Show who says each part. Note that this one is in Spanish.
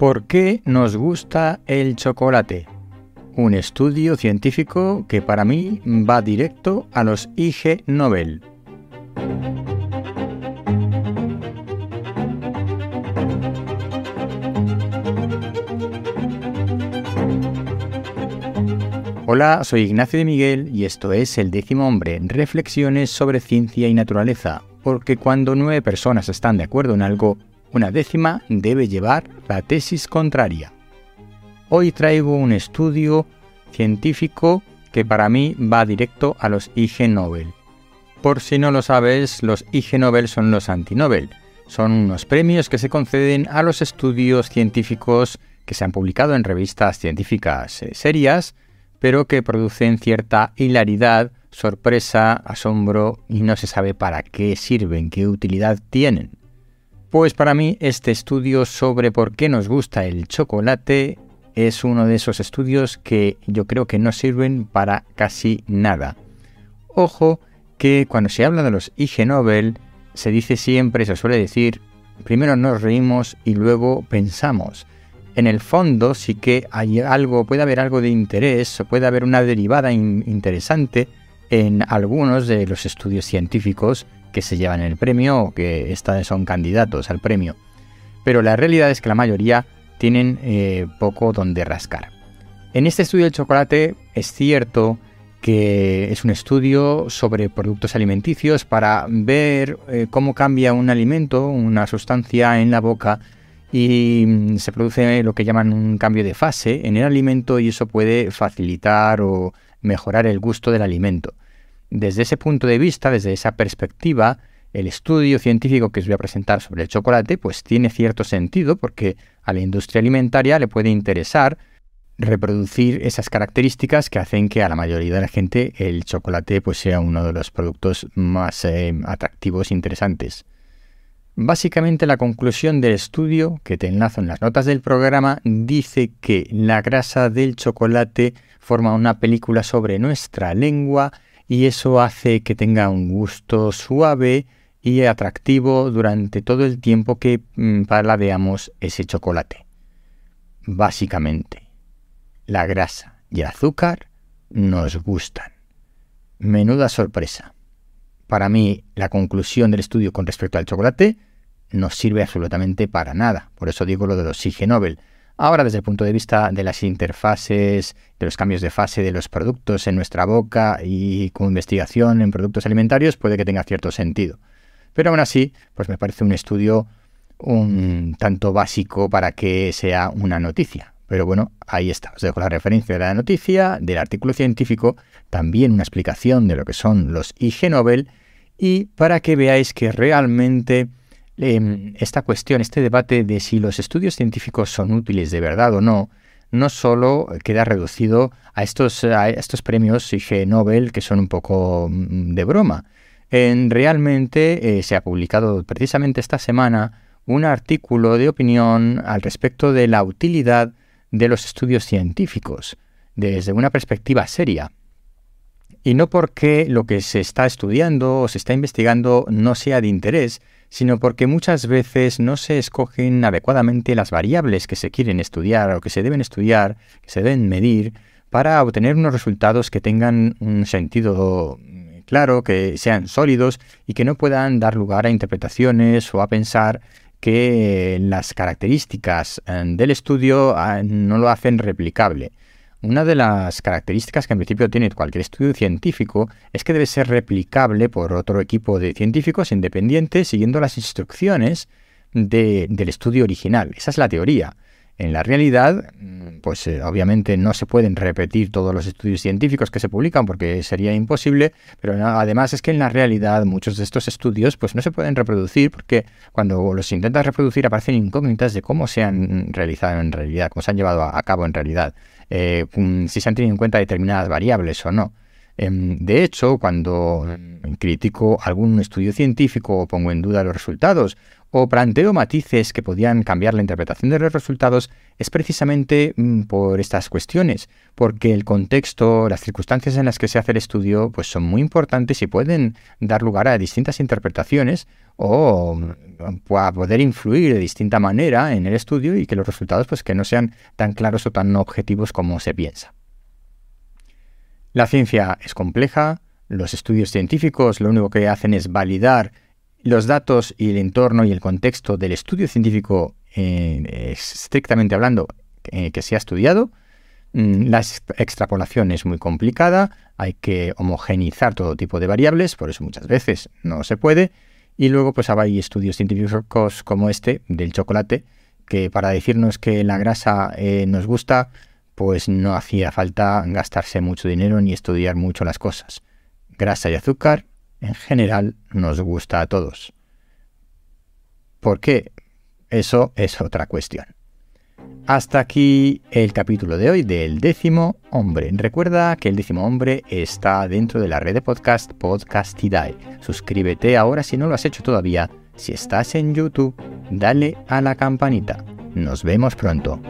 Speaker 1: ¿Por qué nos gusta el chocolate? Un estudio científico que para mí va directo a los IG Nobel. Hola, soy Ignacio de Miguel y esto es El décimo hombre, reflexiones sobre ciencia y naturaleza, porque cuando nueve personas están de acuerdo en algo, una décima debe llevar la tesis contraria. Hoy traigo un estudio científico que para mí va directo a los IG Nobel. Por si no lo sabes, los IG Nobel son los anti-Nobel. Son unos premios que se conceden a los estudios científicos que se han publicado en revistas científicas eh, serias, pero que producen cierta hilaridad, sorpresa, asombro y no se sabe para qué sirven, qué utilidad tienen. Pues para mí este estudio sobre por qué nos gusta el chocolate es uno de esos estudios que yo creo que no sirven para casi nada. Ojo que cuando se habla de los IG Nobel se dice siempre, se suele decir, primero nos reímos y luego pensamos. En el fondo sí que hay algo, puede haber algo de interés, puede haber una derivada interesante en algunos de los estudios científicos que se llevan el premio o que son candidatos al premio. Pero la realidad es que la mayoría tienen eh, poco donde rascar. En este estudio del chocolate es cierto que es un estudio sobre productos alimenticios para ver eh, cómo cambia un alimento, una sustancia en la boca y mm, se produce lo que llaman un cambio de fase en el alimento y eso puede facilitar o mejorar el gusto del alimento. Desde ese punto de vista, desde esa perspectiva, el estudio científico que os voy a presentar sobre el chocolate pues tiene cierto sentido porque a la industria alimentaria le puede interesar reproducir esas características que hacen que a la mayoría de la gente el chocolate pues sea uno de los productos más eh, atractivos e interesantes. Básicamente la conclusión del estudio, que te enlazo en las notas del programa, dice que la grasa del chocolate forma una película sobre nuestra lengua y eso hace que tenga un gusto suave y atractivo durante todo el tiempo que mm, paladeamos ese chocolate. Básicamente, la grasa y el azúcar nos gustan. Menuda sorpresa. Para mí, la conclusión del estudio con respecto al chocolate no sirve absolutamente para nada. Por eso digo lo de los IG Nobel. Ahora, desde el punto de vista de las interfaces, de los cambios de fase de los productos en nuestra boca y con investigación en productos alimentarios, puede que tenga cierto sentido. Pero aún así, pues me parece un estudio un tanto básico para que sea una noticia. Pero bueno, ahí está. Os dejo la referencia de la noticia, del artículo científico, también una explicación de lo que son los IG Nobel y para que veáis que realmente Em, esta cuestión, este debate de si los estudios científicos son útiles de verdad o no, no solo queda reducido a estos, a estos premios IG Nobel que son un poco mm, de broma. En, realmente eh, se ha publicado precisamente esta semana un artículo de opinión al respecto de la utilidad de los estudios científicos desde una perspectiva seria. Y no porque lo que se está estudiando o se está investigando no sea de interés, sino porque muchas veces no se escogen adecuadamente las variables que se quieren estudiar o que se deben estudiar, que se deben medir, para obtener unos resultados que tengan un sentido mm, claro, que sean sólidos y que no puedan dar lugar a interpretaciones o a pensar que las características eh, del estudio ah, no lo hacen replicable. Una de las características que en principio tiene cualquier estudio científico es que debe ser replicable por otro equipo de científicos independientes siguiendo las instrucciones del estudio original. Esa es la teoría. En la realidad, mm, pues eh, obviamente no se pueden repetir todos los estudios científicos que se publican porque sería imposible, pero además es que en la realidad muchos de estos estudios pues no se pueden reproducir porque cuando los intentas reproducir aparecen incógnitas de cómo se han realizado en realidad, cómo se han llevado a cabo en realidad, eh, si se han tenido en cuenta determinadas variables o no. Em, de hecho, cuando em, critico algún estudio científico o pongo en duda los resultados o planteo matices que podían cambiar la interpretación de los resultados, es precisamente mm, por estas cuestiones, porque el contexto, las circunstancias en las que se hace el estudio, pues son muy importantes y pueden dar lugar a distintas interpretaciones o mm, a poder influir de distinta manera en el estudio y que los resultados pues que no sean tan claros o tan objetivos como se piensa. La ciencia es compleja, los estudios científicos lo único que hacen es validar los datos y el entorno y el contexto del estudio científico eh, estrictamente hablando eh, que se ha estudiado. Mm, la extrapolación es muy complicada, hay que homogenizar todo tipo de variables, por eso muchas veces no se puede. Y luego pues hay estudios científicos como este del chocolate, que para decirnos que la grasa eh, nos gusta, pues no hacía falta gastarse mucho dinero ni estudiar mucho las cosas. Grasa y azúcar, en general, nos gusta a todos. ¿Por qué? Eso es otra cuestión. Hasta aquí el capítulo de hoy del décimo hombre. Recuerda que el décimo hombre está dentro de la red de podcast Podcastidae. Suscríbete ahora si no lo has hecho todavía. Si estás en YouTube, dale a la campanita. Nos vemos pronto.